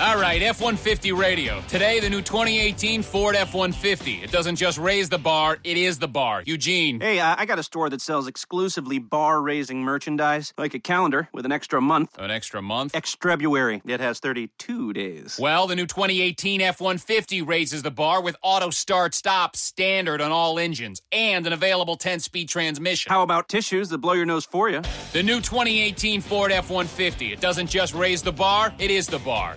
All right, F 150 radio. Today, the new 2018 Ford F 150. It doesn't just raise the bar, it is the bar. Eugene. Hey, uh, I got a store that sells exclusively bar raising merchandise, like a calendar with an extra month. An extra month? Extrebuary. It has 32 days. Well, the new 2018 F 150 raises the bar with auto start stop standard on all engines and an available 10 speed transmission. How about tissues that blow your nose for you? The new 2018 Ford F 150. It doesn't just raise the bar, it is the bar.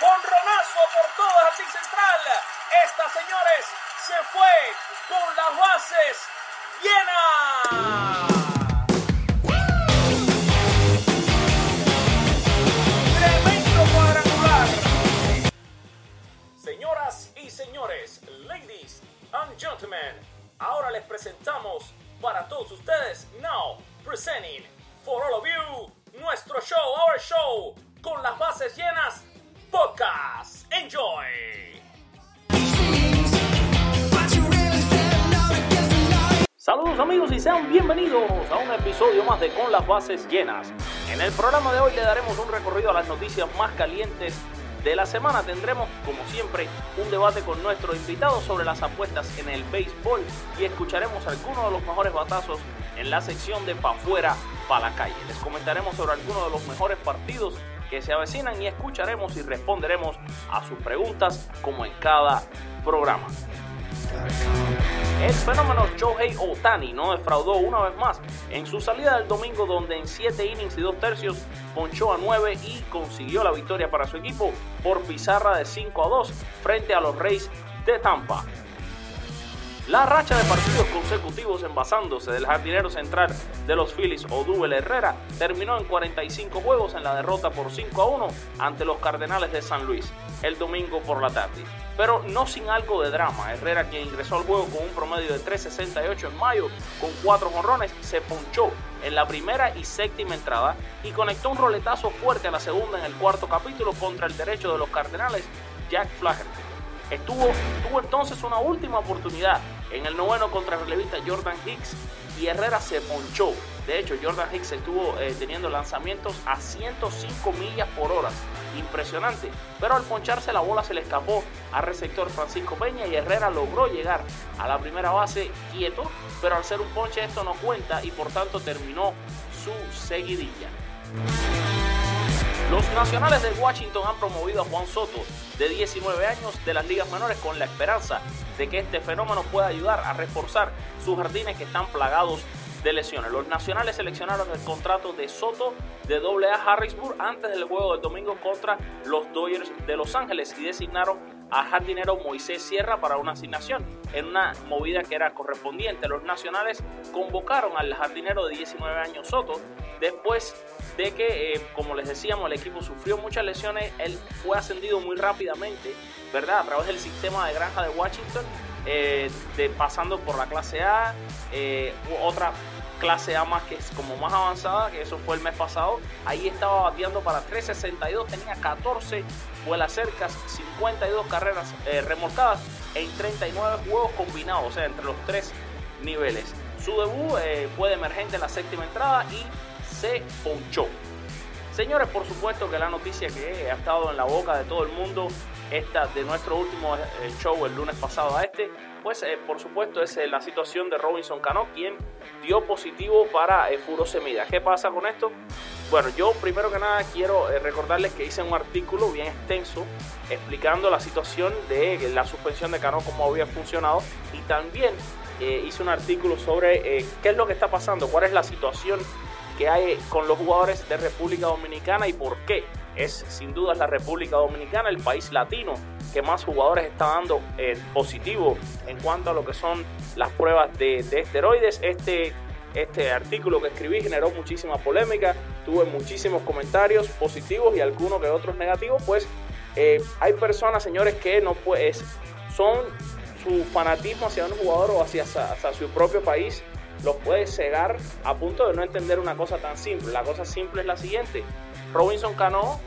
Con Ronazo por todo jardín central. Esta, señores, se fue con las bases llenas. Tremendo cuadrangular. Señoras y señores, ladies and gentlemen, ahora les presentamos para todos ustedes, now presenting for all of you, nuestro show, our show, con las bases llenas, podcast. Enjoy. Saludos amigos y sean bienvenidos a un episodio más de Con las bases llenas. En el programa de hoy le daremos un recorrido a las noticias más calientes de la semana. Tendremos, como siempre, un debate con nuestro invitado sobre las apuestas en el béisbol y escucharemos algunos de los mejores batazos en la sección de pa' fuera, pa' la calle. Les comentaremos sobre algunos de los mejores partidos que se avecinan y escucharemos y responderemos a sus preguntas como en cada programa. El fenómeno Shohei Otani no defraudó una vez más en su salida del domingo donde en 7 innings y 2 tercios ponchó a 9 y consiguió la victoria para su equipo por pizarra de 5 a 2 frente a los Rays de Tampa. La racha de partidos consecutivos envasándose del jardinero central de los Phillies, Odubel Herrera, terminó en 45 juegos en la derrota por 5 a 1 ante los Cardenales de San Luis el domingo por la tarde. Pero no sin algo de drama. Herrera, quien ingresó al juego con un promedio de 3.68 en mayo, con 4 jonrones, se ponchó en la primera y séptima entrada y conectó un roletazo fuerte a la segunda en el cuarto capítulo contra el derecho de los Cardenales, Jack Flaherty. Estuvo, tuvo entonces una última oportunidad en el noveno contra el relevista Jordan Hicks y Herrera se ponchó. De hecho, Jordan Hicks estuvo eh, teniendo lanzamientos a 105 millas por hora. Impresionante. Pero al poncharse la bola se le escapó al receptor Francisco Peña y Herrera logró llegar a la primera base quieto. Pero al ser un ponche esto no cuenta y por tanto terminó su seguidilla. Los nacionales de Washington han promovido a Juan Soto, de 19 años, de las ligas menores con la esperanza de que este fenómeno pueda ayudar a reforzar sus jardines que están plagados de lesiones. Los nacionales seleccionaron el contrato de Soto de AA Harrisburg antes del juego del domingo contra los Dodgers de Los Ángeles y designaron al jardinero Moisés Sierra para una asignación en una movida que era correspondiente. Los nacionales convocaron al jardinero de 19 años Soto después de que, eh, como les decíamos, el equipo sufrió muchas lesiones. Él fue ascendido muy rápidamente, ¿verdad? A través del sistema de granja de Washington, eh, de, pasando por la clase A, eh, otra clase A más que es como más avanzada, que eso fue el mes pasado. Ahí estaba bateando para 362, tenía 14 vuelas cercas, 52 carreras remolcadas en 39 juegos combinados, o sea, entre los tres niveles. Su debut fue de emergente en la séptima entrada y se ponchó. Señores, por supuesto que la noticia que ha estado en la boca de todo el mundo, esta de nuestro último eh, show el lunes pasado a este, pues eh, por supuesto es eh, la situación de Robinson Cano, quien dio positivo para eh, furosemida. ¿Qué pasa con esto? Bueno, yo primero que nada quiero recordarles que hice un artículo bien extenso explicando la situación de la suspensión de Cano, cómo había funcionado y también hice un artículo sobre qué es lo que está pasando, cuál es la situación que hay con los jugadores de República Dominicana y por qué es sin duda la República Dominicana, el país latino que más jugadores está dando eh, positivo en cuanto a lo que son las pruebas de, esteroides. Este, este artículo que escribí generó muchísima polémica, tuve muchísimos comentarios positivos y algunos que otros negativos, pues eh, hay personas, señores, que no pues, son su fanatismo hacia un jugador o hacia, hacia su propio país los puede cegar a punto de no entender una cosa tan simple. La cosa simple es la siguiente. Robinson Cano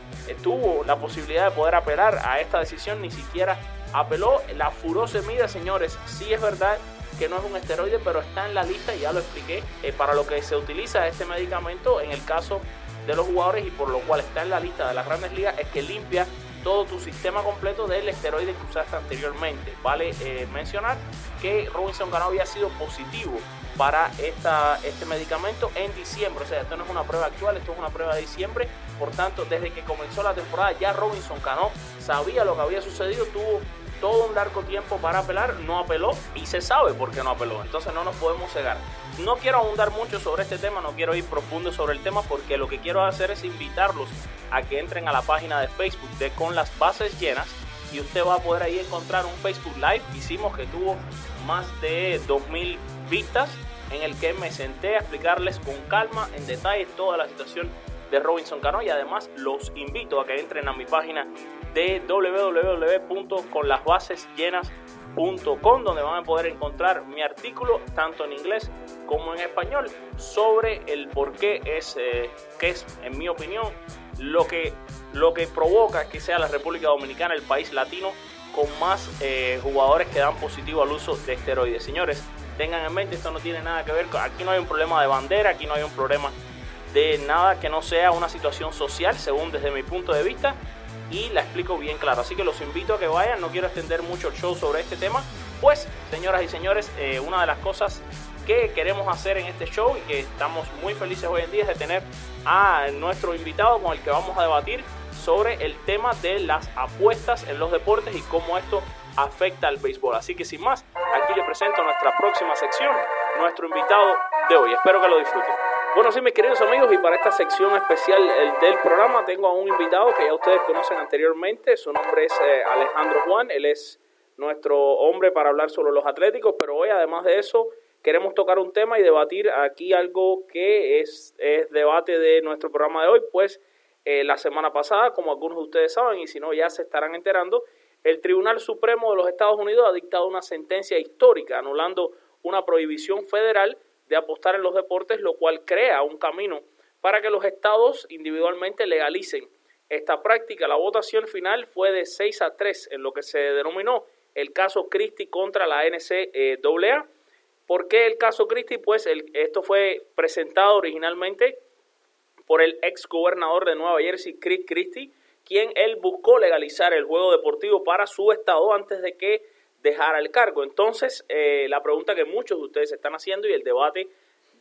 tuvo la posibilidad de poder apelar a esta decisión, ni siquiera apeló. La furor se mide, señores. Sí es verdad que no es un esteroide, pero está en la lista, ya lo expliqué, eh, para lo que se utiliza este medicamento en el caso de los jugadores y por lo cual está en la lista de las grandes ligas, es que limpia todo tu sistema completo del esteroide que usaste anteriormente. Vale eh, mencionar que Robinson Cano había sido positivo para esta, este medicamento en diciembre. O sea, esto no es una prueba actual, esto es una prueba de diciembre. Por tanto, desde que comenzó la temporada ya Robinson Cano sabía lo que había sucedido, tuvo todo un largo tiempo para apelar, no apeló y se sabe por qué no apeló. Entonces no nos podemos cegar. No quiero ahondar mucho sobre este tema, no quiero ir profundo sobre el tema porque lo que quiero hacer es invitarlos a que entren a la página de Facebook de Con las Bases Llenas y usted va a poder ahí encontrar un Facebook Live. Hicimos que tuvo más de 2.000 vistas en el que me senté a explicarles con calma, en detalle, toda la situación de Robinson Cano y además los invito a que entren a mi página de www.conlasbasesllenas.com donde van a poder encontrar mi artículo tanto en inglés como en español sobre el por qué es, eh, que es en mi opinión lo que, lo que provoca que sea la República Dominicana el país latino con más eh, jugadores que dan positivo al uso de esteroides. Señores, tengan en mente, esto no tiene nada que ver, con, aquí no hay un problema de bandera, aquí no hay un problema de nada que no sea una situación social, según desde mi punto de vista, y la explico bien claro. Así que los invito a que vayan, no quiero extender mucho el show sobre este tema, pues, señoras y señores, eh, una de las cosas que queremos hacer en este show y que estamos muy felices hoy en día es de tener a nuestro invitado con el que vamos a debatir sobre el tema de las apuestas en los deportes y cómo esto afecta al béisbol. Así que sin más, aquí le presento nuestra próxima sección, nuestro invitado de hoy. Espero que lo disfruten. Bueno, sí, mis queridos amigos, y para esta sección especial del programa tengo a un invitado que ya ustedes conocen anteriormente. Su nombre es eh, Alejandro Juan. Él es nuestro hombre para hablar sobre los atléticos, pero hoy, además de eso, queremos tocar un tema y debatir aquí algo que es, es debate de nuestro programa de hoy, pues eh, la semana pasada, como algunos de ustedes saben, y si no ya se estarán enterando, el Tribunal Supremo de los Estados Unidos ha dictado una sentencia histórica anulando una prohibición federal de apostar en los deportes, lo cual crea un camino para que los estados individualmente legalicen esta práctica. La votación final fue de 6 a 3 en lo que se denominó el caso Christie contra la NCAA. ¿Por qué el caso Christie? Pues esto fue presentado originalmente por el ex gobernador de Nueva Jersey, Chris Christie, quien él buscó legalizar el juego deportivo para su estado antes de que dejara el cargo. Entonces, eh, la pregunta que muchos de ustedes están haciendo y el debate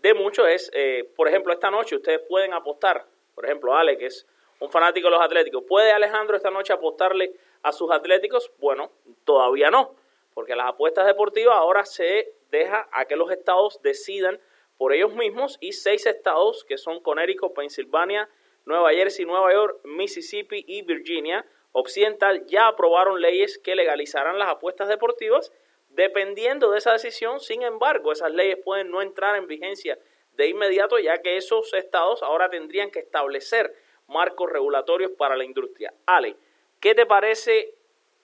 de muchos es, eh, por ejemplo, esta noche ustedes pueden apostar, por ejemplo, Ale, que es un fanático de los Atléticos, ¿puede Alejandro esta noche apostarle a sus Atléticos? Bueno, todavía no, porque las apuestas deportivas ahora se deja a que los estados decidan por ellos mismos y seis estados que son Connecticut, Pensilvania, Nueva Jersey, Nueva York, Mississippi y Virginia Occidental ya aprobaron leyes que legalizarán las apuestas deportivas. Dependiendo de esa decisión, sin embargo, esas leyes pueden no entrar en vigencia de inmediato, ya que esos estados ahora tendrían que establecer marcos regulatorios para la industria. Ale, ¿qué te parece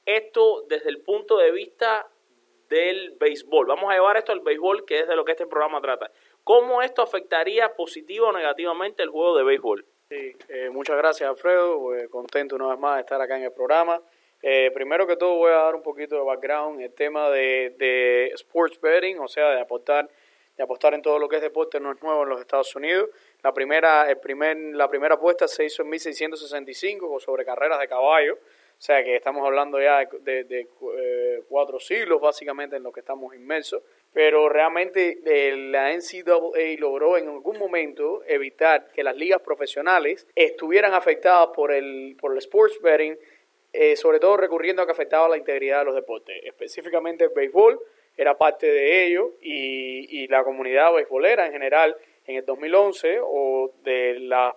esto desde el punto de vista del béisbol? Vamos a llevar esto al béisbol, que es de lo que este programa trata. ¿Cómo esto afectaría positiva o negativamente el juego de béisbol? Sí, eh, muchas gracias Alfredo, pues, contento una vez más de estar acá en el programa. Eh, primero que todo voy a dar un poquito de background, el tema de, de sports betting, o sea, de apostar, de apostar en todo lo que es deporte no es nuevo en los Estados Unidos. La primera, el primer, la primera apuesta se hizo en 1665 sobre carreras de caballo, o sea que estamos hablando ya de, de, eh, cuatro siglos básicamente en lo que estamos inmersos pero realmente eh, la NCAA logró en algún momento evitar que las ligas profesionales estuvieran afectadas por el, por el sports betting, eh, sobre todo recurriendo a que afectaba la integridad de los deportes. Específicamente el béisbol era parte de ello y, y la comunidad beisbolera en general en el 2011 o de las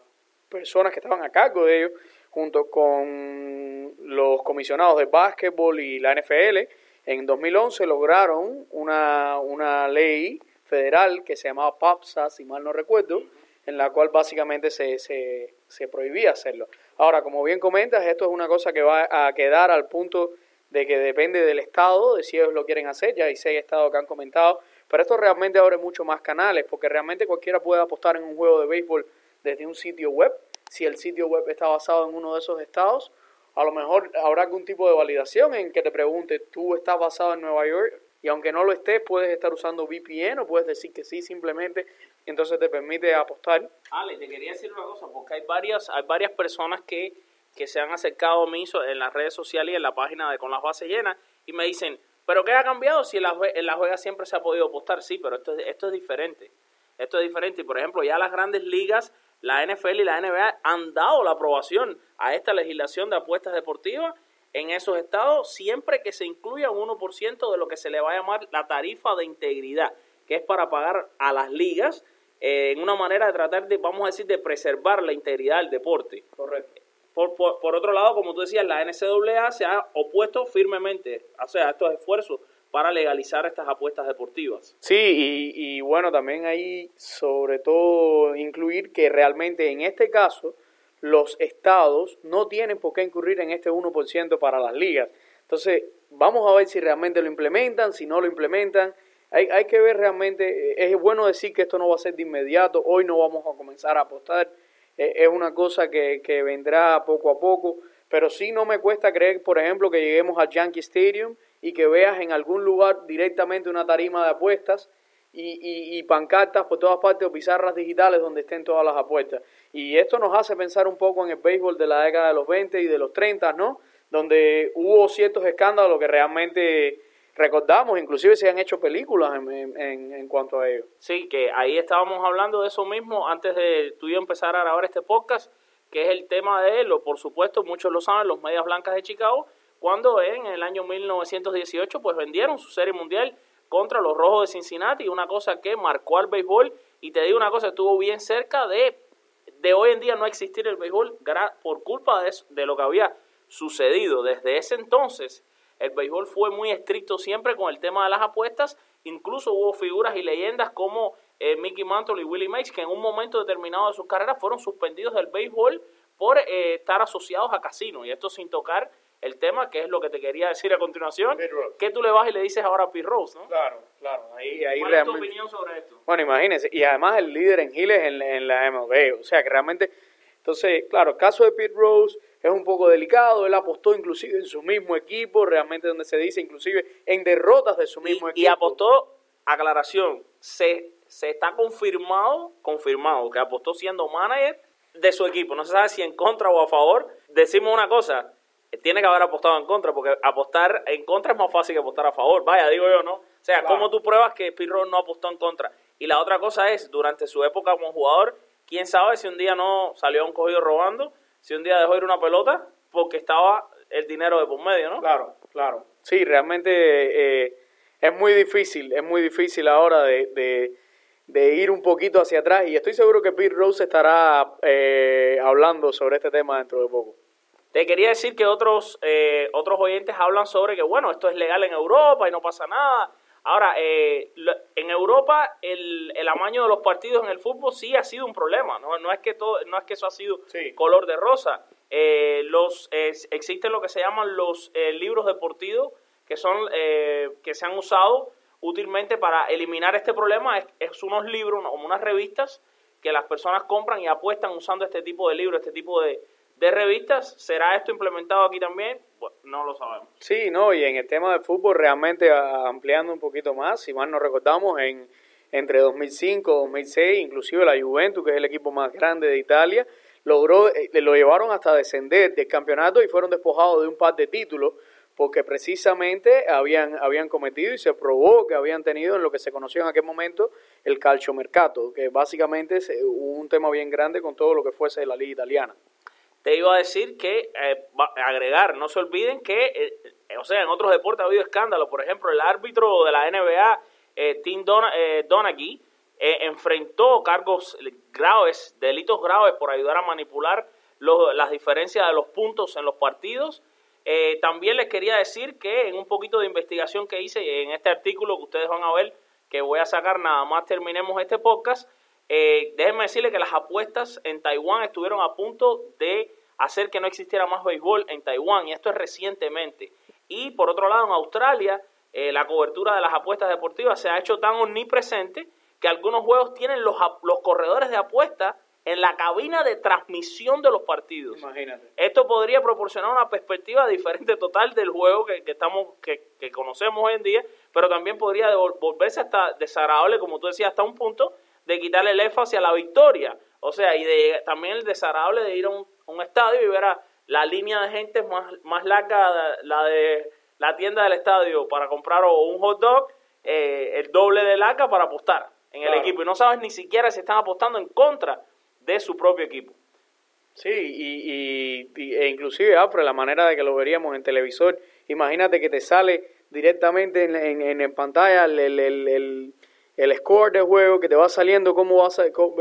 personas que estaban a cargo de ello junto con los comisionados de básquetbol y la NFL, en 2011 lograron una, una ley federal que se llamaba PAPSA, si mal no recuerdo, en la cual básicamente se, se, se prohibía hacerlo. Ahora, como bien comentas, esto es una cosa que va a quedar al punto de que depende del Estado, de si ellos lo quieren hacer, ya hay seis estados que han comentado, pero esto realmente abre mucho más canales, porque realmente cualquiera puede apostar en un juego de béisbol desde un sitio web, si el sitio web está basado en uno de esos estados, a lo mejor habrá algún tipo de validación en que te pregunte, tú estás basado en Nueva York, y aunque no lo estés, puedes estar usando VPN o puedes decir que sí simplemente, y entonces te permite apostar. Ale, te quería decir una cosa, porque hay varias, hay varias personas que, que se han acercado a mí en las redes sociales y en la página de Con las Bases Llenas y me dicen, ¿pero qué ha cambiado si en la, en la juega siempre se ha podido apostar? Sí, pero esto, esto es diferente. Esto es diferente. Y por ejemplo, ya las grandes ligas, la NFL y la NBA han dado la aprobación a esta legislación de apuestas deportivas en esos estados siempre que se incluya un 1% de lo que se le va a llamar la tarifa de integridad, que es para pagar a las ligas eh, en una manera de tratar de, vamos a decir, de preservar la integridad del deporte. Correcto. Por, por, por otro lado, como tú decías, la NCAA se ha opuesto firmemente o sea, a estos esfuerzos para legalizar estas apuestas deportivas. Sí, y, y bueno, también hay sobre todo incluir que realmente en este caso los estados no tienen por qué incurrir en este 1% para las ligas. Entonces, vamos a ver si realmente lo implementan, si no lo implementan. Hay, hay que ver realmente, eh, es bueno decir que esto no va a ser de inmediato, hoy no vamos a comenzar a apostar, eh, es una cosa que, que vendrá poco a poco, pero sí no me cuesta creer, por ejemplo, que lleguemos al Yankee Stadium y que veas en algún lugar directamente una tarima de apuestas y, y, pancartas por todas partes o pizarras digitales donde estén todas las apuestas. Y esto nos hace pensar un poco en el béisbol de la década de los 20 y de los 30, ¿no? Donde hubo ciertos escándalos que realmente recordamos, inclusive se han hecho películas en, en, en, cuanto a ello. Sí, que ahí estábamos hablando de eso mismo antes de tú y yo empezar a grabar este podcast, que es el tema de lo, por supuesto, muchos lo saben, los Medias Blancas de Chicago, cuando en el año 1918 pues vendieron su serie mundial contra los Rojos de Cincinnati, una cosa que marcó al béisbol. Y te digo una cosa, estuvo bien cerca de, de hoy en día no existir el béisbol por culpa de, eso, de lo que había sucedido. Desde ese entonces el béisbol fue muy estricto siempre con el tema de las apuestas, incluso hubo figuras y leyendas como eh, Mickey Mantle y Willie Mays que en un momento determinado de sus carreras fueron suspendidos del béisbol por eh, estar asociados a casinos y esto sin tocar el tema, que es lo que te quería decir a continuación, que tú le vas y le dices ahora a Pete Rose, ¿no? Claro, claro. Ahí, ahí ¿Cuál realmente... es tu opinión sobre esto? Bueno, imagínense, y además el líder en Giles en, en la MLB, o sea que realmente, entonces, claro, el caso de Pete Rose es un poco delicado, él apostó inclusive en su mismo equipo, realmente donde se dice inclusive en derrotas de su mismo y, equipo. Y apostó, aclaración, se, se está confirmado, confirmado, que apostó siendo manager de su equipo, no se sabe si en contra o a favor, decimos una cosa, tiene que haber apostado en contra, porque apostar en contra es más fácil que apostar a favor. Vaya, digo yo, ¿no? O sea, claro. ¿cómo tú pruebas que Pirro no apostó en contra? Y la otra cosa es, durante su época como jugador, quién sabe si un día no salió a un cogido robando, si un día dejó ir una pelota, porque estaba el dinero de por medio, ¿no? Claro, claro. Sí, realmente eh, es muy difícil, es muy difícil ahora de, de, de, ir un poquito hacia atrás y estoy seguro que Pete Rose estará eh, hablando sobre este tema dentro de poco. Te quería decir que otros, eh, otros oyentes hablan sobre que, bueno, esto es legal en Europa y no pasa nada. Ahora, eh, en Europa el, el, amaño de los partidos en el fútbol sí ha sido un problema. No, no, es, que todo, no es que eso ha sido sí. color de rosa. Eh, los, existen lo que se llaman los eh, libros deportivos que, son, eh, que se han usado útilmente para eliminar este problema. Es, es unos libros, como unas revistas que las personas compran y apuestan usando este tipo de libros, este tipo de, de revistas. ¿Será esto implementado aquí también? Bueno, no lo sabemos. Sí, no, y en el tema del fútbol realmente ampliando un poquito más, si mal nos recordamos, en, entre 2005 y 2006, inclusive la Juventus, que es el equipo más grande de Italia, logró, eh, lo llevaron hasta descender del campeonato y fueron despojados de un par de títulos porque precisamente habían, habían cometido y se probó que habían tenido en lo que se conoció en aquel momento el calciomercato, que básicamente es un tema bien grande con todo lo que fuese la liga italiana te iba a decir que, eh, agregar, no se olviden que, eh, o sea, en otros deportes ha habido escándalos. Por ejemplo, el árbitro de la NBA, eh, Tim Don Donaghy, enfrentó cargos graves, delitos graves por ayudar a manipular las diferencias de los puntos en los partidos. Eh, también les quería decir que en un poquito de investigación que hice en este artículo que ustedes van a ver, que voy a sacar nada más terminemos este podcast, eh, déjenme decirles que las apuestas en Taiwán estuvieron a punto de hacer que no existiera más béisbol en Taiwán, y esto es recientemente. Y por otro lado, en Australia, eh, la cobertura de las apuestas deportivas se ha hecho tan omnipresente que algunos juegos tienen los, los corredores de apuestas en la cabina de transmisión de los partidos. Imagínate. Esto podría proporcionar una perspectiva diferente total del juego que, estamos que, que, conocemos hoy en día, pero también podría volverse hasta desagradable, como tú decías, hasta un punto de quitarle el énfasis a la victoria. O sea, y de, también el desagradable de ir a un, estadio y ver a la línea de gente más, más larga, la de la tienda del estadio para comprar un hot dog, eh, el doble de larga para apostar en el equipo. Y no sabes ni siquiera si están apostando en contra de su propio equipo. Sí, y, y, e inclusive, Afro, la manera de que lo veríamos en televisor, imagínate que te sale directamente en, en, en pantalla el, el, el, el, score del juego, que te va saliendo cómo va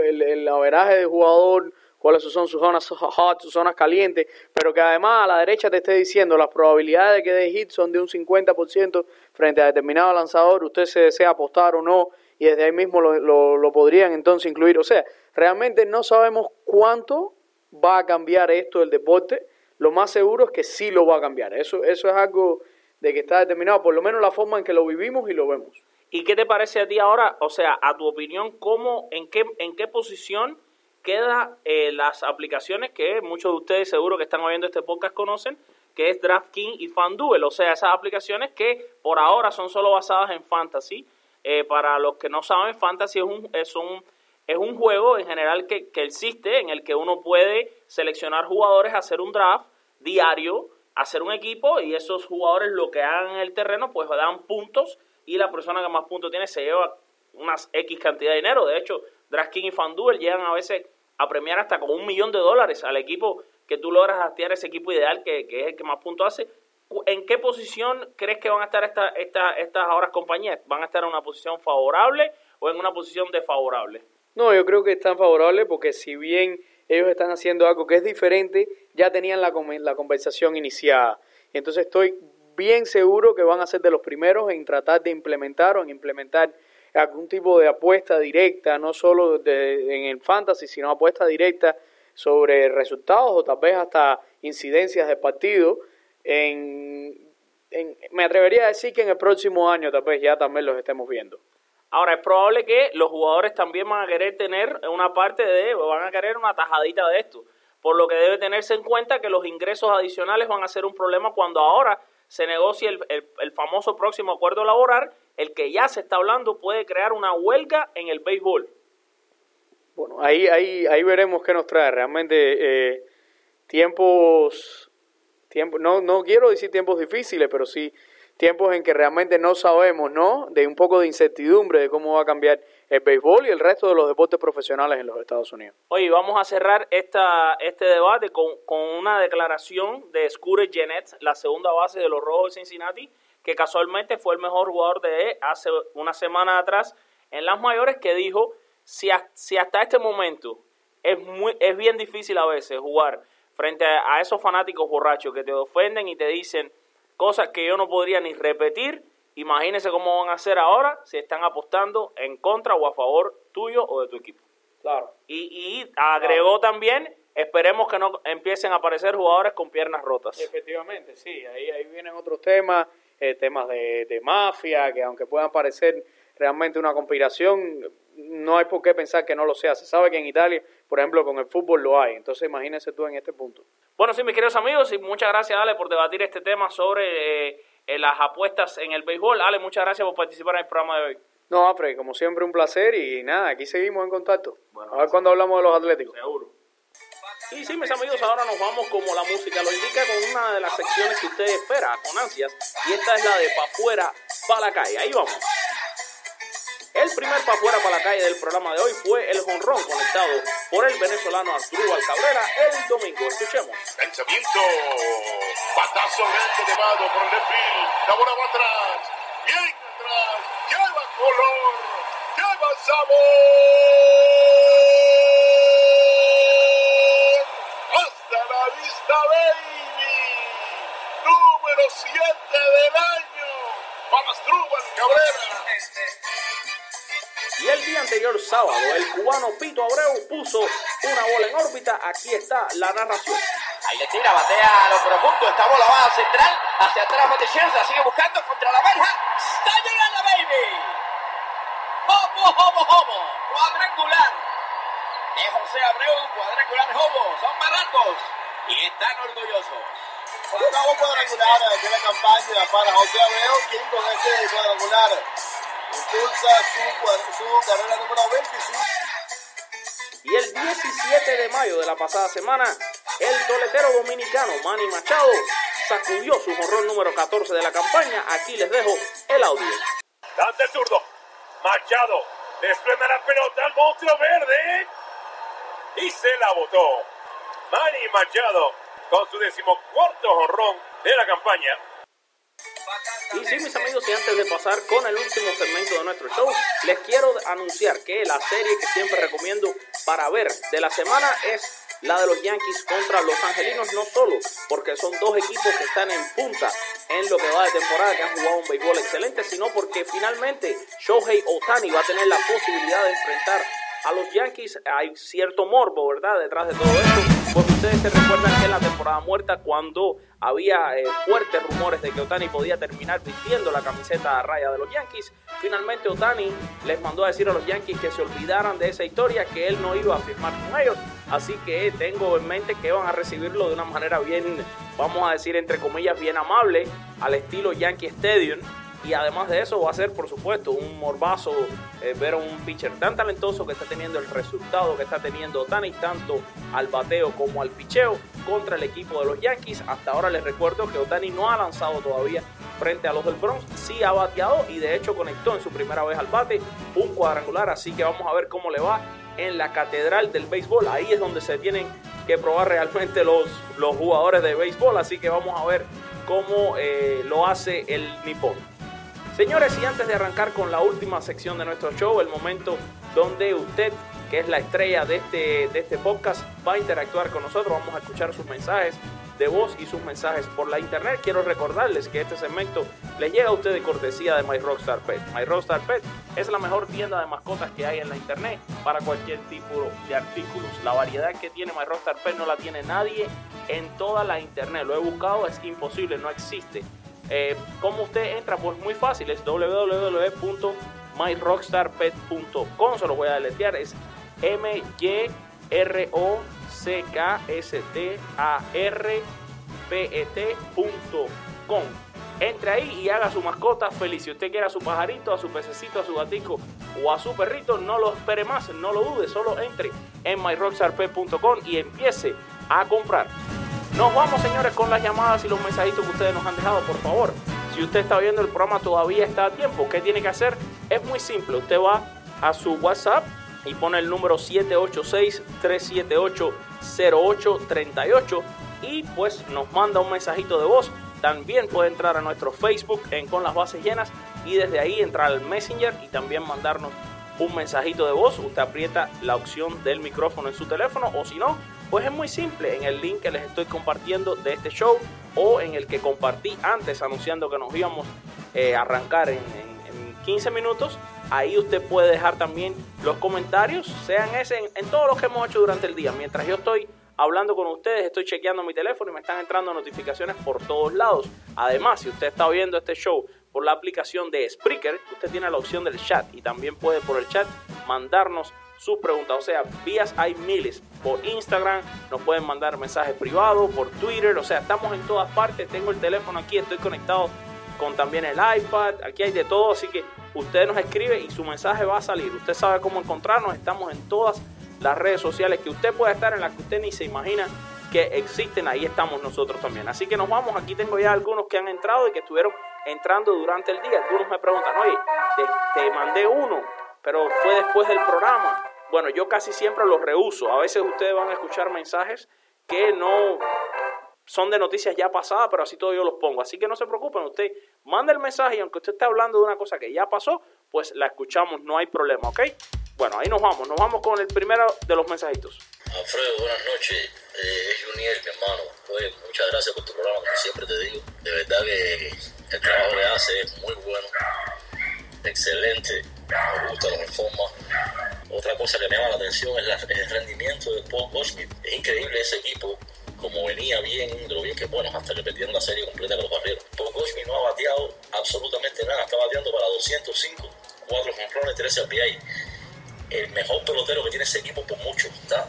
el, el averaje del jugador, cuáles son sus zonas hot, sus zonas calientes, pero que además a la derecha te esté diciendo las probabilidades de que de hit son de un 50% frente a determinado lanzador, usted se desea apostar o no, y desde ahí mismo lo, lo, lo podrían entonces incluir. O sea, Realmente no sabemos cuánto va a cambiar esto del deporte. Lo más seguro es que sí lo va a cambiar. Eso, eso es algo de que está determinado, por lo menos la forma en que lo vivimos y lo vemos. ¿Y qué te parece a ti ahora? O sea, a tu opinión, ¿cómo, en, qué, en qué posición quedan eh, las aplicaciones que muchos de ustedes seguro que están oyendo este podcast conocen, que es DraftKings y FanDuel? O sea, esas aplicaciones que por ahora son solo basadas en Fantasy. Eh, para los que no saben, Fantasy es un, es un es un juego en general que, existe en el que uno puede seleccionar jugadores, hacer un draft diario, hacer un equipo y esos jugadores lo que hagan en el terreno pues dan puntos y la persona que más puntos tiene se lleva unas X cantidad de dinero. De hecho, DraftKings y FanDuel llegan a veces a premiar hasta con un millón de dólares al equipo que tú logras hastear ese equipo ideal que, que es el que más puntos hace. ¿En qué posición crees que van a estar esta, esta, estas ahora compañías? ¿Van a estar en una posición favorable o en una posición desfavorable? No, yo creo que están favorables porque si bien ellos están haciendo algo que es diferente, ya tenían la, la conversación iniciada. Entonces estoy bien seguro que van a ser de los primeros en tratar de implementar o en implementar algún tipo de apuesta directa, no solo en el fantasy, sino apuesta directa sobre resultados o tal vez hasta incidencias de partido. En, en, me atrevería a decir que en el próximo año tal vez ya también los estemos viendo. Ahora, es probable que los jugadores también van a querer tener una parte de, van a querer una tajadita de esto, por lo que debe tenerse en cuenta que los ingresos adicionales van a ser un problema cuando ahora se negocie el, famoso próximo acuerdo laboral, el que ya se está hablando puede crear una huelga en el béisbol. Bueno, ahí, ahí, ahí veremos qué nos trae. Realmente eh, tiempos, tiempos no, no quiero decir tiempos difíciles, pero sí tiempos en que realmente no sabemos, ¿no? De un poco de incertidumbre de cómo va a cambiar el béisbol y el resto de los deportes profesionales en los Estados Unidos. Oye, vamos a cerrar esta, este debate con, con una declaración de Scooter Gennett, la segunda base de los Rojos de Cincinnati, que casualmente fue el mejor jugador de hace una semana atrás en las mayores, que dijo, si, si hasta este momento es, muy, es bien difícil a veces jugar frente a esos fanáticos borrachos que te ofenden y te dicen cosas que yo no podría ni repetir. Imagínense cómo van a hacer ahora si están apostando en contra o a favor tuyo o de tu equipo. Claro. Y, agregó también, esperemos que no empiecen a aparecer jugadores con piernas rotas. Efectivamente, sí, ahí, ahí vienen otros temas, eh, temas de, de mafia, que aunque puedan parecer realmente una conspiración, no hay por qué pensar que no lo sea. Se sabe que en Italia, por ejemplo, con el fútbol lo hay. Entonces imagínense tú en este punto. Bueno, sí, mis queridos amigos, y muchas gracias, Ale, por debatir este tema sobre eh, eh, las apuestas en el béisbol. Ale, muchas gracias por participar en el programa de hoy. No, Alfred, como siempre un placer y nada, aquí seguimos en contacto. a ver cuando hablamos de los atléticos. Seguro. Y sí, mis amigos, ahora nos vamos como la música lo indica con una de las secciones que usted espera con ansias. Y esta es la de pa' fuera, pa' la calle. Ahí vamos. El primer pa' fuera para la calle del programa de hoy fue el jonrón conectado por el venezolano Arturo Cabrera el domingo. Escuchemos. Lanzamiento. Patazo grande llevado por el refil. La bola va atrás. Bien atrás. Lleva color. Lleva sabor. la baby. Número 7 del año. Para Cabrera. Y el día anterior, sábado, el cubano Pito Abreu puso una bola en órbita. Aquí está la narración. Ahí le tira, batea a lo profundo. Esta bola va central. Hacia atrás, Matechers la sigue buscando contra la verja. ¡Está llegando, baby! ¡Homo, homo, homo! Cuadrangular. Es José Abreu, cuadrangular homo. Son baratos. Y están orgullosos. Octavo cuadrangular de la campaña para José Abreu, quien con este cuadrangular impulsa su, carrera número 25. Y el 17 de mayo de la pasada semana, el toletero dominicano Manny Machado sacudió su jorrón número 14 de la campaña. Aquí les dejo el audio. Dante zurdo. Machado. Desplema la pelota al monstruo verde. Y se la botó. Manny Machado con su decimocuarto jorrón de la campaña. Y sí, mis amigos, y antes de pasar con el último segmento de nuestro show, les quiero anunciar que la serie que siempre recomiendo para ver de la semana es la de los Yankees contra los Angelinos, no solo porque son dos equipos que están en punta en lo que va de temporada, que han jugado un béisbol excelente, sino porque finalmente Shohei Otani va a tener la posibilidad de enfrentar a los Yankees. Hay cierto morbo, ¿verdad?, detrás de todo esto. Pues ustedes se recuerdan que en la temporada muerta, cuando había eh, fuertes rumores de que Otani podía terminar vistiendo la camiseta a raya de los Yankees, finalmente Otani les mandó a decir a los Yankees que se olvidaran de esa historia, que él no iba a firmar con ellos. Así que tengo en mente que van a recibirlo de una manera bien, vamos a decir, entre comillas, bien amable, al estilo Yankee Stadium. Y además de eso va a ser, por supuesto, un morbazo eh, ver a un pitcher tan talentoso que está teniendo el resultado que está teniendo Otani, tanto al bateo como al picheo, contra el equipo de los Yankees. Hasta ahora les recuerdo que Otani no ha lanzado todavía frente a los del Bronx, sí ha bateado y de hecho conectó en su primera vez al bate un cuadrangular, así que vamos a ver cómo le va en la catedral del béisbol. Ahí es donde se tienen que probar realmente los, los jugadores de béisbol, así que vamos a ver cómo eh, lo hace el nipón. Señores, y antes de arrancar con la última sección de nuestro show, el momento donde usted, que es la estrella de este, de este podcast, va a interactuar con nosotros, vamos a escuchar sus mensajes de voz y sus mensajes por la internet. Quiero recordarles que este segmento les llega a usted de cortesía de My Rockstar Pet. My Rockstar Pet es la mejor tienda de mascotas que hay en la internet para cualquier tipo de artículos. La variedad que tiene My Rockstar Pet no la tiene nadie en toda la internet. Lo he buscado, es imposible, no existe. Eh, ¿Cómo usted entra? Pues muy fácil, es www.myrockstarpet.com. Se lo voy a deletear, es m y r o c k s t a r p e t.com. Entre ahí y haga su mascota feliz. Si usted quiere a su pajarito, a su pececito, a su gatico o a su perrito, no lo espere más, no lo dude, solo entre en myrockstarpet.com y empiece a comprar. Nos vamos, señores, con las llamadas y los mensajitos que ustedes nos han dejado, por favor. Si usted está viendo el programa, todavía está a tiempo. ¿Qué tiene que hacer? Es muy simple. Usted va a su WhatsApp y pone el número 786-378-0838 y pues nos manda un mensajito de voz. También puede entrar a nuestro Facebook en Con las Bases Llenas y desde ahí entrar al Messenger y también mandarnos un mensajito de voz. Usted aprieta la opción del micrófono en su teléfono o si no, pues es muy simple, en el link que les estoy compartiendo de este show o en el que compartí antes anunciando que nos íbamos eh, a arrancar en, en, en, 15 minutos, ahí usted puede dejar también los comentarios, sean ese en, en todo lo que hemos hecho durante el día. Mientras yo estoy hablando con ustedes, estoy chequeando mi teléfono y me están entrando notificaciones por todos lados. Además, si usted está viendo este show por la aplicación de Spreaker, usted tiene la opción del chat y también puede por el chat mandarnos sus preguntas. O sea, vías hay miles. Por Instagram nos pueden mandar mensajes privados, por Twitter. O sea, estamos en todas partes. Tengo el teléfono aquí, estoy conectado con también el iPad. Aquí hay de todo. Así que usted nos escribe y su mensaje va a salir. Usted sabe cómo encontrarnos. Estamos en todas las redes sociales que usted puede estar en las que usted ni se imagina que existen. Ahí estamos nosotros también. Así que nos vamos. Aquí tengo ya algunos que han entrado y que estuvieron entrando durante el día. Algunos me preguntan, oye, te, te mandé uno, pero fue después del programa. Bueno, yo casi siempre los rehuso. A veces ustedes van a escuchar mensajes que no son de noticias ya pasadas, pero así todo yo los pongo. Así que no se preocupen, usted manda el mensaje y aunque usted esté hablando de una cosa que ya pasó, pues la escuchamos, no hay problema, ¿ok? Bueno, ahí nos vamos, nos vamos con el primero de los mensajitos. Alfredo, buenas noches. Eh, es Juniel, mi hermano. Oye, muchas gracias por tu programa, como siempre te digo. De verdad que el trabajo que hace es muy bueno, excelente. Me gusta, lo informa. Otra cosa que me llama la atención es, el rendimiento de Paul. Es increíble ese equipo, como venía bien, lo bien que bueno, hasta que perdieron la serie completa con los barreros. Paul Goldschmidt no ha bateado absolutamente nada, está bateando para 205, 4 jonrones, 13 RBI. El mejor pelotero que tiene ese equipo por mucho, está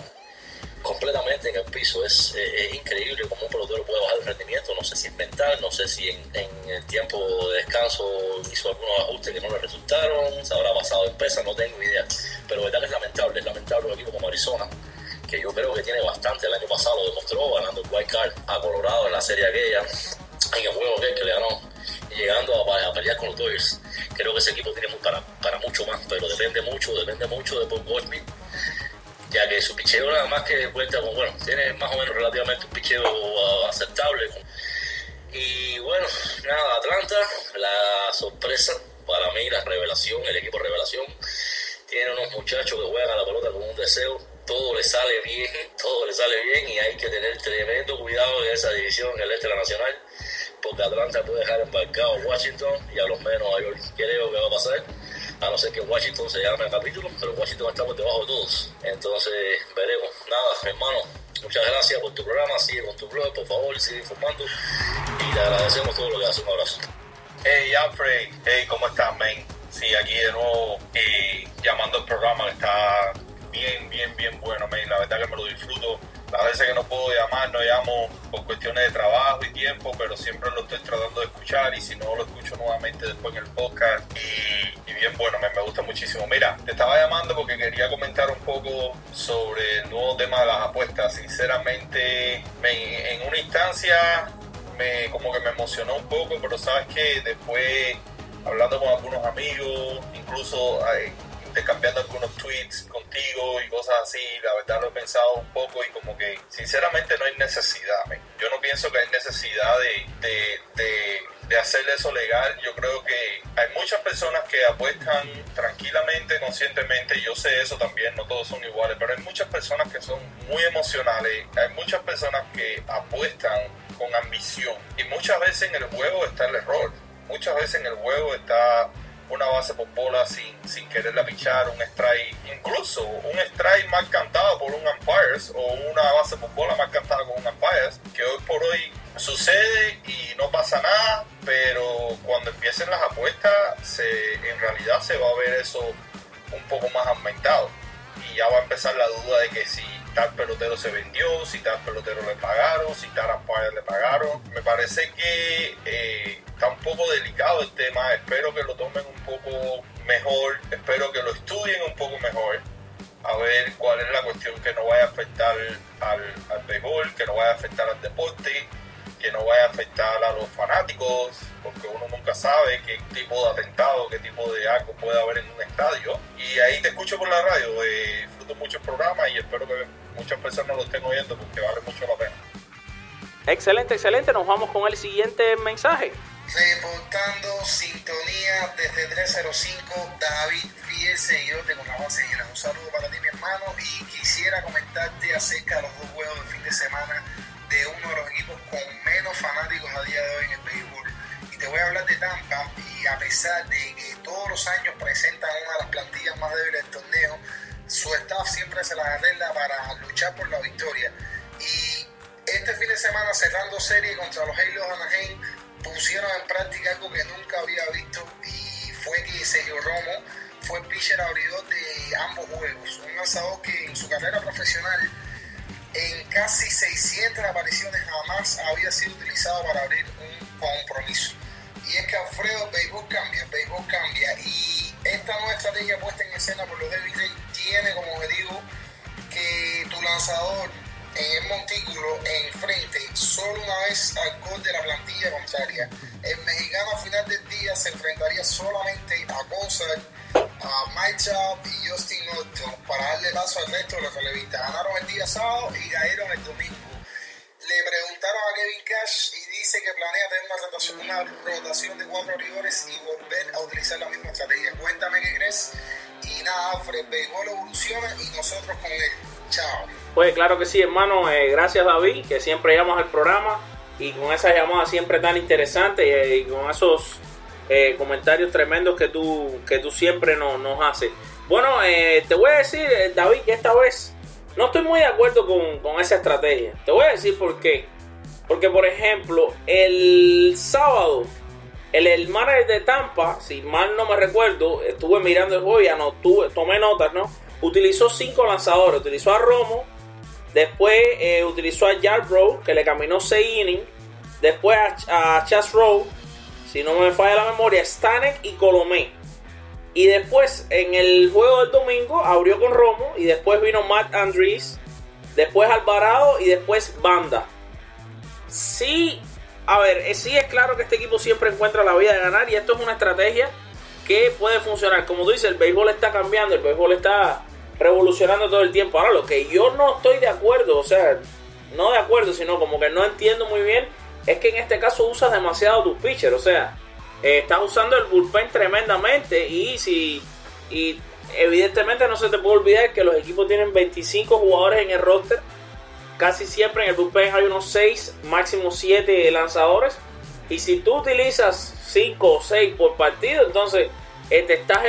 completamente en el piso. Es, eh, es increíble cómo un pelotero puede bajar el rendimiento. No sé si es mental, no sé si en, el tiempo de descanso hizo algunos ajustes que no le resultaron, se habrá pasado en pesa, no tengo idea. Pero verdad es lamentable, es lamentable un equipo como Arizona, que yo creo que tiene bastante. El año pasado lo demostró ganando el wild card a Colorado en la serie aquella, en el juego aquel que le ganó, llegando a, pelear con los Dodgers. Creo que ese equipo tiene para, para mucho más, pero depende mucho, depende mucho de Paul Goldschmidt ya que su picheo nada más que cuenta con, bueno, tiene más o menos relativamente un picheo ah, aceptable. Y bueno, nada, Atlanta, la sorpresa, para mí la revelación, el equipo revelación, tiene unos muchachos que juegan a la pelota con un deseo, todo le sale bien, todo le sale bien y hay que tener tremendo cuidado en esa división, el este de la nacional, porque Atlanta puede dejar embarcado a Washington y a los menos a York. Creo que va a pasar, a no ser que Washington se llame el capítulo, pero Washington está por debajo de todos. Entonces, veremos. Nada, hermano, muchas gracias por tu programa, sigue con tu blog, por favor, sigue informando y le agradecemos todo lo que hace. Un abrazo. Hey Alfred, hey, ¿cómo estás, man? Sí, aquí de nuevo eh, llamando al programa está bien, bien, bien bueno, man. La verdad que me lo disfruto. Las veces que no puedo llamar, no llamo por cuestiones de trabajo y tiempo, pero siempre lo estoy tratando de escuchar y si no lo escucho nuevamente después en el podcast. Y, bien bueno, me gusta muchísimo. Mira, te estaba llamando porque quería comentar un poco sobre el nuevo tema de las apuestas. Sinceramente, me- en una instancia me como que me emocionó un poco, pero sabes que después hablando con algunos amigos, incluso eh, intercambiando algunos tweets contigo y cosas así, la verdad lo he pensado un poco y como que sinceramente no hay necesidad, men. yo no pienso que hay necesidad de, de, de, de hacer eso legal, yo creo que hay muchas personas que apuestan tranquilamente, conscientemente, yo sé eso también, no todos son iguales, pero hay muchas personas que son muy emocionales, hay muchas personas que apuestan con ambición y muchas veces en el juego está el error, muchas veces en el juego está una base por bola sin, sin quererla pichar, un strike, incluso un strike mal cantado por un umpires o una base por bola mal cantada con un umpires, que hoy por hoy sucede y no pasa nada, pero cuando empiecen las apuestas, se, en realidad se va a ver eso un poco más aumentado. Y ya va a empezar la duda de que si tal pelotero se vendió, si tal pelotero le pagaron, si tal umpire le pagaron. Me parece que eh, está un poco delicado el tema, espero que lo tomen un poco mejor, espero que lo estudien un poco mejor, a ver cuál es la cuestión que no vaya a afectar al, al béisbol, que no vaya a afectar al deporte, que no vaya a afectar a los fanáticos, porque uno nunca sabe qué tipo de atentado, qué tipo de algo puede haber en un estadio. Y ahí te escucho por la radio, eh, disfruto mucho el programa y espero que muchas personas lo estén oyendo porque vale mucho la pena. Excelente, excelente. Nos vamos con el siguiente mensaje. Reportando sintonía desde 305, David, fiel seguidor de Con la Base Llena. Un saludo para ti, mi hermano, y quisiera comentarte acerca de los dos juegos de fin de semana de uno de los equipos con menos fanáticos a día de hoy en el béisbol. Y te voy a hablar de Tampa, y a pesar de que todos los años presentan una de las plantillas más débiles del torneo, su staff siempre se las arregla para luchar por la victoria. Y este fin de semana, cerrando serie contra los Halos Anaheim, pusieron en práctica algo que nunca había visto y fue que Sergio Romo fue pitcher abridor de ambos juegos. Un lanzador que en su carrera profesional en casi 600 apariciones jamás había sido utilizado para abrir un compromiso. Y es que Alfredo, el béisbol cambia, el béisbol cambia y esta nueva estrategia puesta en escena por los Devil tiene como objetivo que tu lanzador en el montículo enfrente solo una vez al gol de la plantilla contraria. El mexicano a final del día se enfrentaría solamente a González, a Mike y Justin Norton para darle paso al resto de los relevistas. Ganaron el día sábado y cayeron el domingo. Le preguntaron a Kevin Cash y dice que planea tener una rotación, una rotación de cuatro rigores y volver a utilizar la misma estrategia. Cuéntame qué crees. Y nada, Alfred, el béisbol evoluciona y nosotros con él. Chao. Pues claro que sí, hermano. Eh, gracias, David, que siempre llamas al programa y con esas llamadas siempre tan interesantes y, y con esos eh, comentarios tremendos que tú, que tú siempre no, nos haces. Bueno, eh, te voy a decir, eh, David, que esta vez no estoy muy de acuerdo con, con esa estrategia. Te voy a decir por qué. Porque, por ejemplo, el sábado, el, el manager de Tampa, si mal no me recuerdo, estuve mirando el juego y no tuve, tomé notas, ¿no? Utilizó cinco lanzadores. Utilizó a Romo, después eh, utilizó a Yarbrough, que le caminó 6 innings, después a, Chas Rowe, si no me falla la memoria, Stanek y Colomé. Y después, en el juego del domingo, abrió con Romo. Y después vino Matt Andrees. Después Alvarado. Y después Banda. Sí, a ver, eh, sí es claro que este equipo siempre encuentra la vía de ganar. Y esto es una estrategia que puede funcionar. Como tú dices, el béisbol está cambiando. El béisbol está revolucionando todo el tiempo. Ahora, lo que yo no estoy de acuerdo, o sea, no de acuerdo, sino como que no entiendo muy bien, es que en este caso usas demasiado tus pitchers. O sea, eh, estás usando el bullpen tremendamente y si y evidentemente no se te puede olvidar que los equipos tienen 25 jugadores en el roster casi siempre en el bullpen hay unos 6 máximo 7 lanzadores. Y si tú utilizas 5 o 6 por partido entonces te estás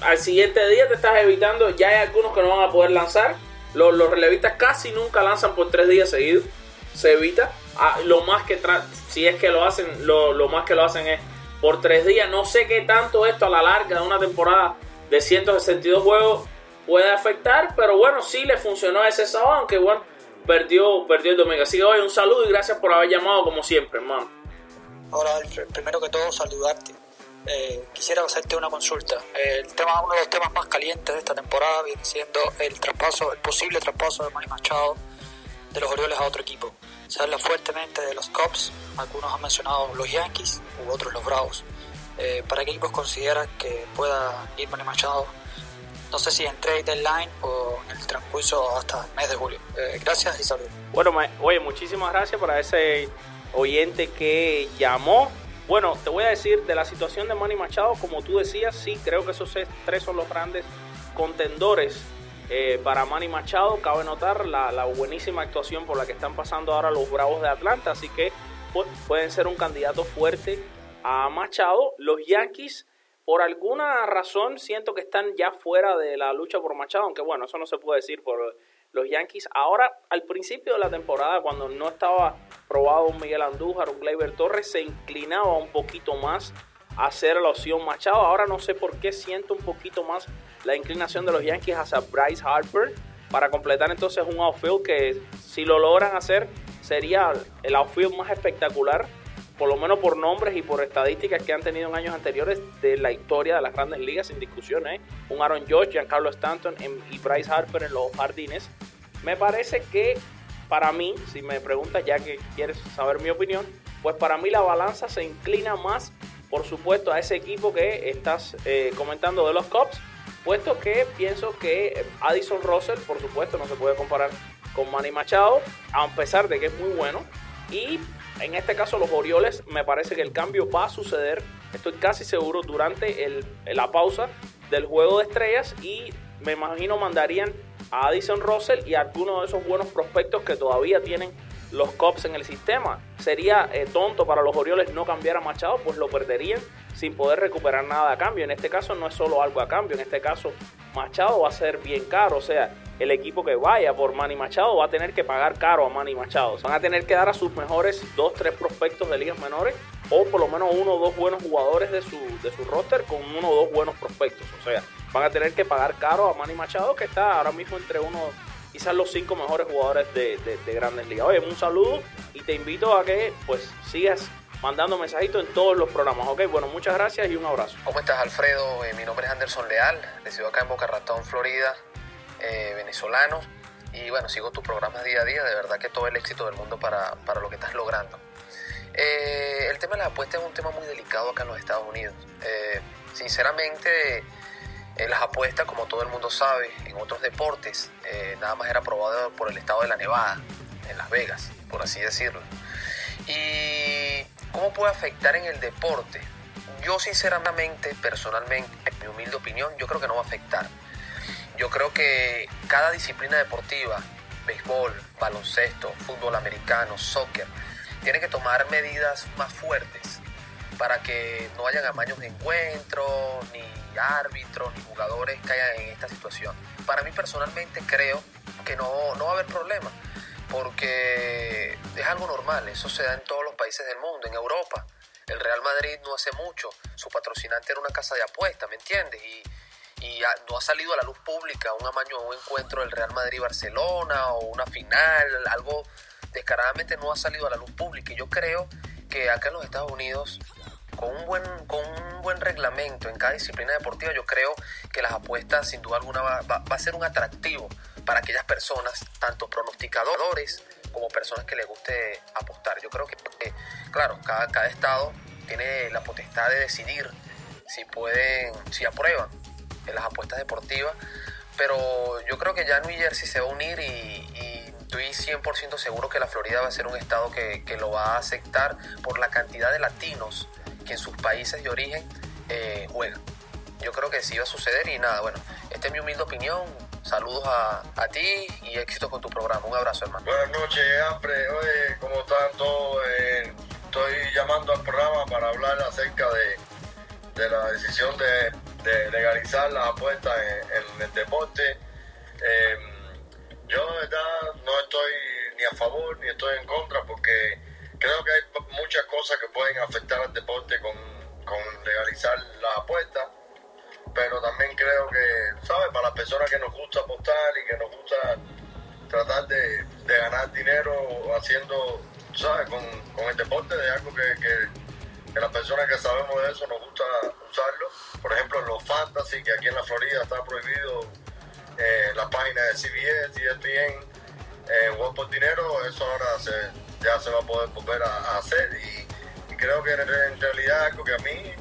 al siguiente día te estás evitando ya hay algunos que no van a poder lanzar. Los, los relevistas casi nunca lanzan por 3 días seguidos. Se evita. Ah, lo más que si es que lo hacen lo, lo más que lo hacen es por tres días. No sé qué tanto esto a la larga de una temporada de 162 juegos puede afectar, pero bueno, sí le funcionó ese sábado, aunque bueno, perdió, perdió el domingo. Así que hoy un saludo y gracias por haber llamado como siempre, hermano. Ahora, Alfred, primero que todo, saludarte. Eh, quisiera hacerte una consulta. El tema, uno de los temas más calientes de esta temporada viene siendo el traspaso, el posible traspaso de Manny Machado de los Orioles a otro equipo. Se habla fuertemente de los Cubs, algunos han mencionado los Yankees u otros los Bravos. Eh, ¿Para qué equipos consideras que pueda ir Manny Machado? No sé si en trade deadline o en el transcurso hasta el mes de julio. Eh, gracias y saludos. Bueno, oye, muchísimas gracias para ese oyente que llamó. Bueno, te voy a decir de la situación de Manny Machado, como tú decías, sí, creo que esos tres son los grandes contendores eh, para Manny Machado, cabe notar la, la, buenísima actuación por la que están pasando ahora los Bravos de Atlanta, así que pues, pueden ser un candidato fuerte a Machado. Los Yankees, por alguna razón, siento que están ya fuera de la lucha por Machado, aunque bueno, eso no se puede decir por los Yankees. Ahora, al principio de la temporada, cuando no estaba probado un Miguel Andújar, un Gleyber Torres, se inclinaba un poquito más a hacer la opción Machado. Ahora no sé por qué siento un poquito más la inclinación de los Yankees hacia Bryce Harper para completar entonces un outfield que si lo logran hacer sería el outfield más espectacular, por lo menos por nombres y por estadísticas que han tenido en años anteriores de la historia de las grandes ligas sin discusión. ¿eh? Un Aaron George, Giancarlo Stanton y Bryce Harper en los jardines. Me parece que para mí, si me preguntas ya que quieres saber mi opinión, pues para mí la balanza se inclina más, por supuesto, a ese equipo que estás eh, comentando de los Cubs puesto que pienso que Addison Russell, por supuesto, no se puede comparar con Manny Machado, a pesar de que es muy bueno. Y en este caso los Orioles, me parece que el cambio va a suceder, estoy casi seguro, durante la pausa del juego de estrellas y me imagino mandarían a Addison Russell y a algunos de esos buenos prospectos que todavía tienen los Cubs en el sistema. Sería eh, tonto para los Orioles no cambiar a Machado, pues lo perderían sin poder recuperar nada a cambio. En este caso no es solo algo a cambio, en este caso Machado va a ser bien caro, o sea, el equipo que vaya por Manny Machado va a tener que pagar caro a Manny Machado. Van a tener que dar a sus mejores dos, tres prospectos de ligas menores o por lo menos uno o dos buenos jugadores de su, de su roster con uno o dos buenos prospectos. O sea, van a tener que pagar caro a Manny Machado que está ahora mismo entre uno, quizás los cinco mejores jugadores de, de, de grandes ligas. Oye, un saludo y te invito a que pues sigas mandando mensajitos en todos los programas. Ok, bueno, muchas gracias y un abrazo. ¿Cómo estás, Alfredo? Eh, mi nombre es Anderson Leal, resido acá en Boca Ratón, Florida, eh, venezolano. Y bueno, sigo tus programas día a día, de verdad que todo el éxito del mundo para, para lo que estás logrando. Eh, el tema de las apuestas es un tema muy delicado acá en los Estados Unidos. Eh, sinceramente, las apuestas, como todo el mundo sabe, en otros deportes, nada más era aprobado por el estado de la Nevada, en Las Vegas, por así decirlo. Y ¿Cómo puede afectar en el deporte? Yo sinceramente, personalmente, en mi humilde opinión, yo creo que no va a afectar. Yo creo que cada disciplina deportiva, béisbol, baloncesto, fútbol americano, soccer, tiene que tomar medidas más fuertes para que no hayan amaños de encuentro, ni árbitros, ni jugadores caigan en esta situación. Para mí personalmente creo que no, no va a haber problema, porque es algo normal, eso se da en todos los países del mundo, en Europa. El Real Madrid no hace mucho, su patrocinante era una casa de apuestas, ¿me entiendes? Y, y no ha salido a la luz pública un amaño un encuentro del Real Madrid-Barcelona o una final, algo descaradamente no ha salido a la luz pública. Y yo creo que acá en los Estados Unidos con un buen, con un buen reglamento en cada disciplina deportiva, yo creo que las apuestas sin duda alguna va, va, a ser un atractivo para aquellas personas, tanto pronosticadores como personas que les guste apostar. Yo creo que, claro, cada, cada estado tiene la potestad de decidir si pueden, si aprueban en las apuestas deportivas, pero yo creo que ya New Jersey se va a unir y, y estoy 100% seguro que la Florida va a ser un estado que, que, lo va a aceptar por la cantidad de latinos que en sus países de origen eh, juegan. Yo creo que sí va a suceder y nada, bueno, esta es mi humilde opinión. Saludos a, a ti y éxitos con tu programa. Un abrazo, hermano. Buenas noches, Ampre. Oye, ¿cómo están todos? Eh, estoy llamando al programa para hablar acerca de, de la decisión de, de, legalizar las apuestas en, el deporte. Eh, yo, de verdad, no estoy ni a favor ni estoy en contra porque creo que hay muchas cosas que pueden afectar al deporte con, con legalizar las apuestas, pero también creo que, ¿sabes? Para las personas que nos gusta apostar y que nos gusta tratar de, de ganar dinero haciendo, ¿sabes? Con, con, el deporte de algo que, que, las personas que sabemos de eso nos gusta usarlo. Por ejemplo, los fantasy, que aquí en la Florida está prohibido eh, la página de CBS, ESPN, eh, jugar por dinero, eso ahora se, ya se va a poder volver a, hacer y, creo que en, en realidad algo que a mí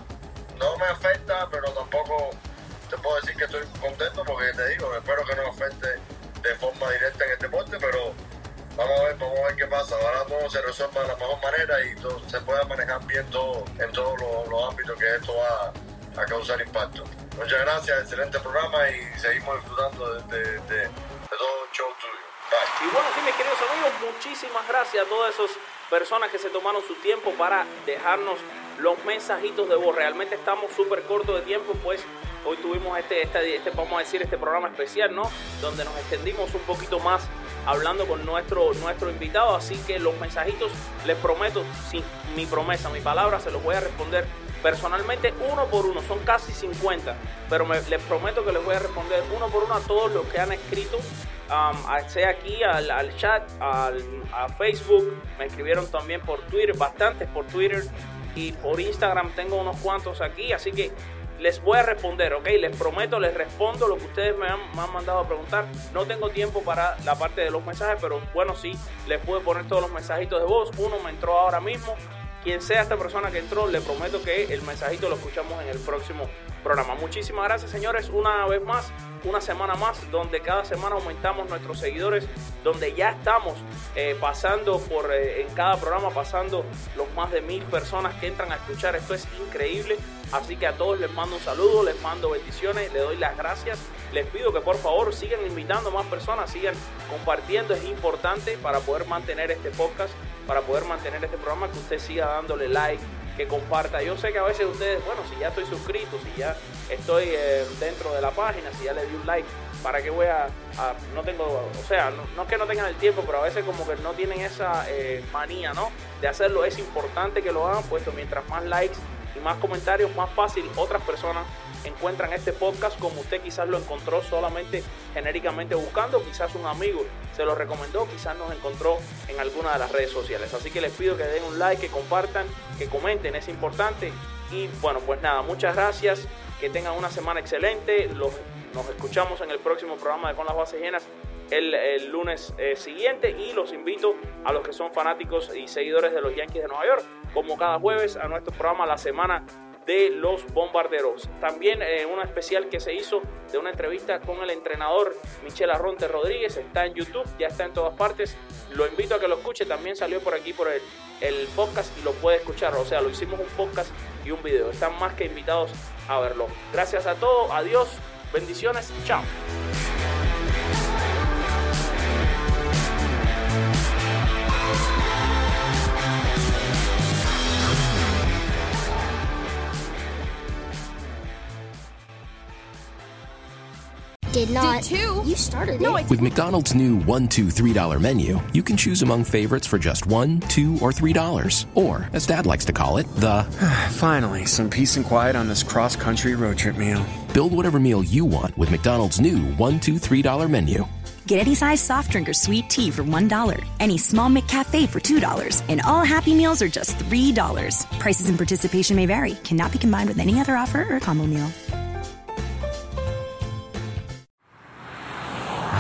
no me afecta, pero tampoco te puedo decir que estoy contento porque te digo, espero que no afecte de forma directa en el deporte, pero vamos a ver, vamos a ver qué pasa. Ahora todo se resuelva de la mejor manera y se pueda manejar bien todo en todos los, los ámbitos que esto va a causar impacto. Muchas gracias, excelente programa y seguimos disfrutando de, de, de, de todo el show tuyo. Y bueno, sí, mis queridos amigos, muchísimas gracias a todas esas personas que se tomaron su tiempo para dejarnos los mensajitos de voz. Realmente estamos súper cortos de tiempo, pues hoy tuvimos este, este, este, vamos a decir, este programa especial, ¿no? Donde nos extendimos un poquito más hablando con nuestro, nuestro invitado. Así que los mensajitos, les prometo, sin mi promesa, mi palabra, se los voy a responder personalmente uno por uno. Son casi 50, pero me, les prometo que les voy a responder uno por uno a todos los que han escrito Um, sea aquí al, al chat, al, a Facebook, me escribieron también por Twitter, bastantes por Twitter y por Instagram tengo unos cuantos aquí, así que les voy a responder, ¿ok? Les prometo, les respondo lo que ustedes me han, mandado a preguntar. No tengo tiempo para la parte de los mensajes, pero bueno, sí, les puedo poner todos los mensajitos de voz. Uno me entró ahora mismo. Quien sea esta persona que entró, le prometo que el mensajito lo escuchamos en el próximo programa. Muchísimas gracias, señores, una vez más una semana más donde cada semana aumentamos nuestros seguidores, donde ya estamos eh, pasando por eh, en cada programa pasando los más de mil personas que entran a escuchar. Esto es increíble. Así que a todos les mando un saludo, les mando bendiciones, les doy las gracias. Les pido que por favor sigan invitando más personas, sigan compartiendo. Es importante para poder mantener este podcast, para poder mantener este programa, que usted siga dándole like, que comparta. Yo sé que a veces ustedes, bueno, si ya estoy suscrito, si ya estoy eh, dentro de la página, si ya le di un like, ¿para qué voy a, no tengo, o sea, no, no, es que no tengan el tiempo, pero a veces como que no tienen esa eh, manía, ¿no? De hacerlo, es importante que lo hagan, puesto mientras más likes y más comentarios, más fácil otras personas encuentran este podcast como usted quizás lo encontró solamente genéricamente buscando, quizás un amigo se lo recomendó, quizás nos encontró en alguna de las redes sociales. Así que les pido que den un like, que compartan, que comenten, es importante. Y bueno, pues nada, muchas gracias, que tengan una semana excelente, los, nos escuchamos en el próximo programa de Con las Bases Llenas. El, lunes eh, siguiente y los invito a los que son fanáticos y seguidores de los Yankees de Nueva York, como cada jueves, a nuestro programa La Semana de los bombarderos. También eh, una especial que se hizo de una entrevista con el entrenador Michel Arronte Rodríguez. Está en YouTube, ya está en todas partes. Lo invito a que lo escuche. También salió por aquí por el, el podcast y lo puede escuchar. O sea, lo hicimos un podcast y un video. Están más que invitados a verlo. Gracias a todos. Adiós. Bendiciones. Chao. Did not. Did too. You started no, it. With McDonald's new one, two, three dollar menu, you can choose among favorites for just one, two, or three dollars. Or, as Dad likes to call it, the finally some peace and quiet on this cross country road trip meal. Build whatever meal you want with McDonald's new one, two, three dollar menu. Get any size soft drink or sweet tea for $1, any small McCafe for $2, and all Happy Meals are just $3. Prices and participation may vary, cannot be combined with any other offer or combo meal.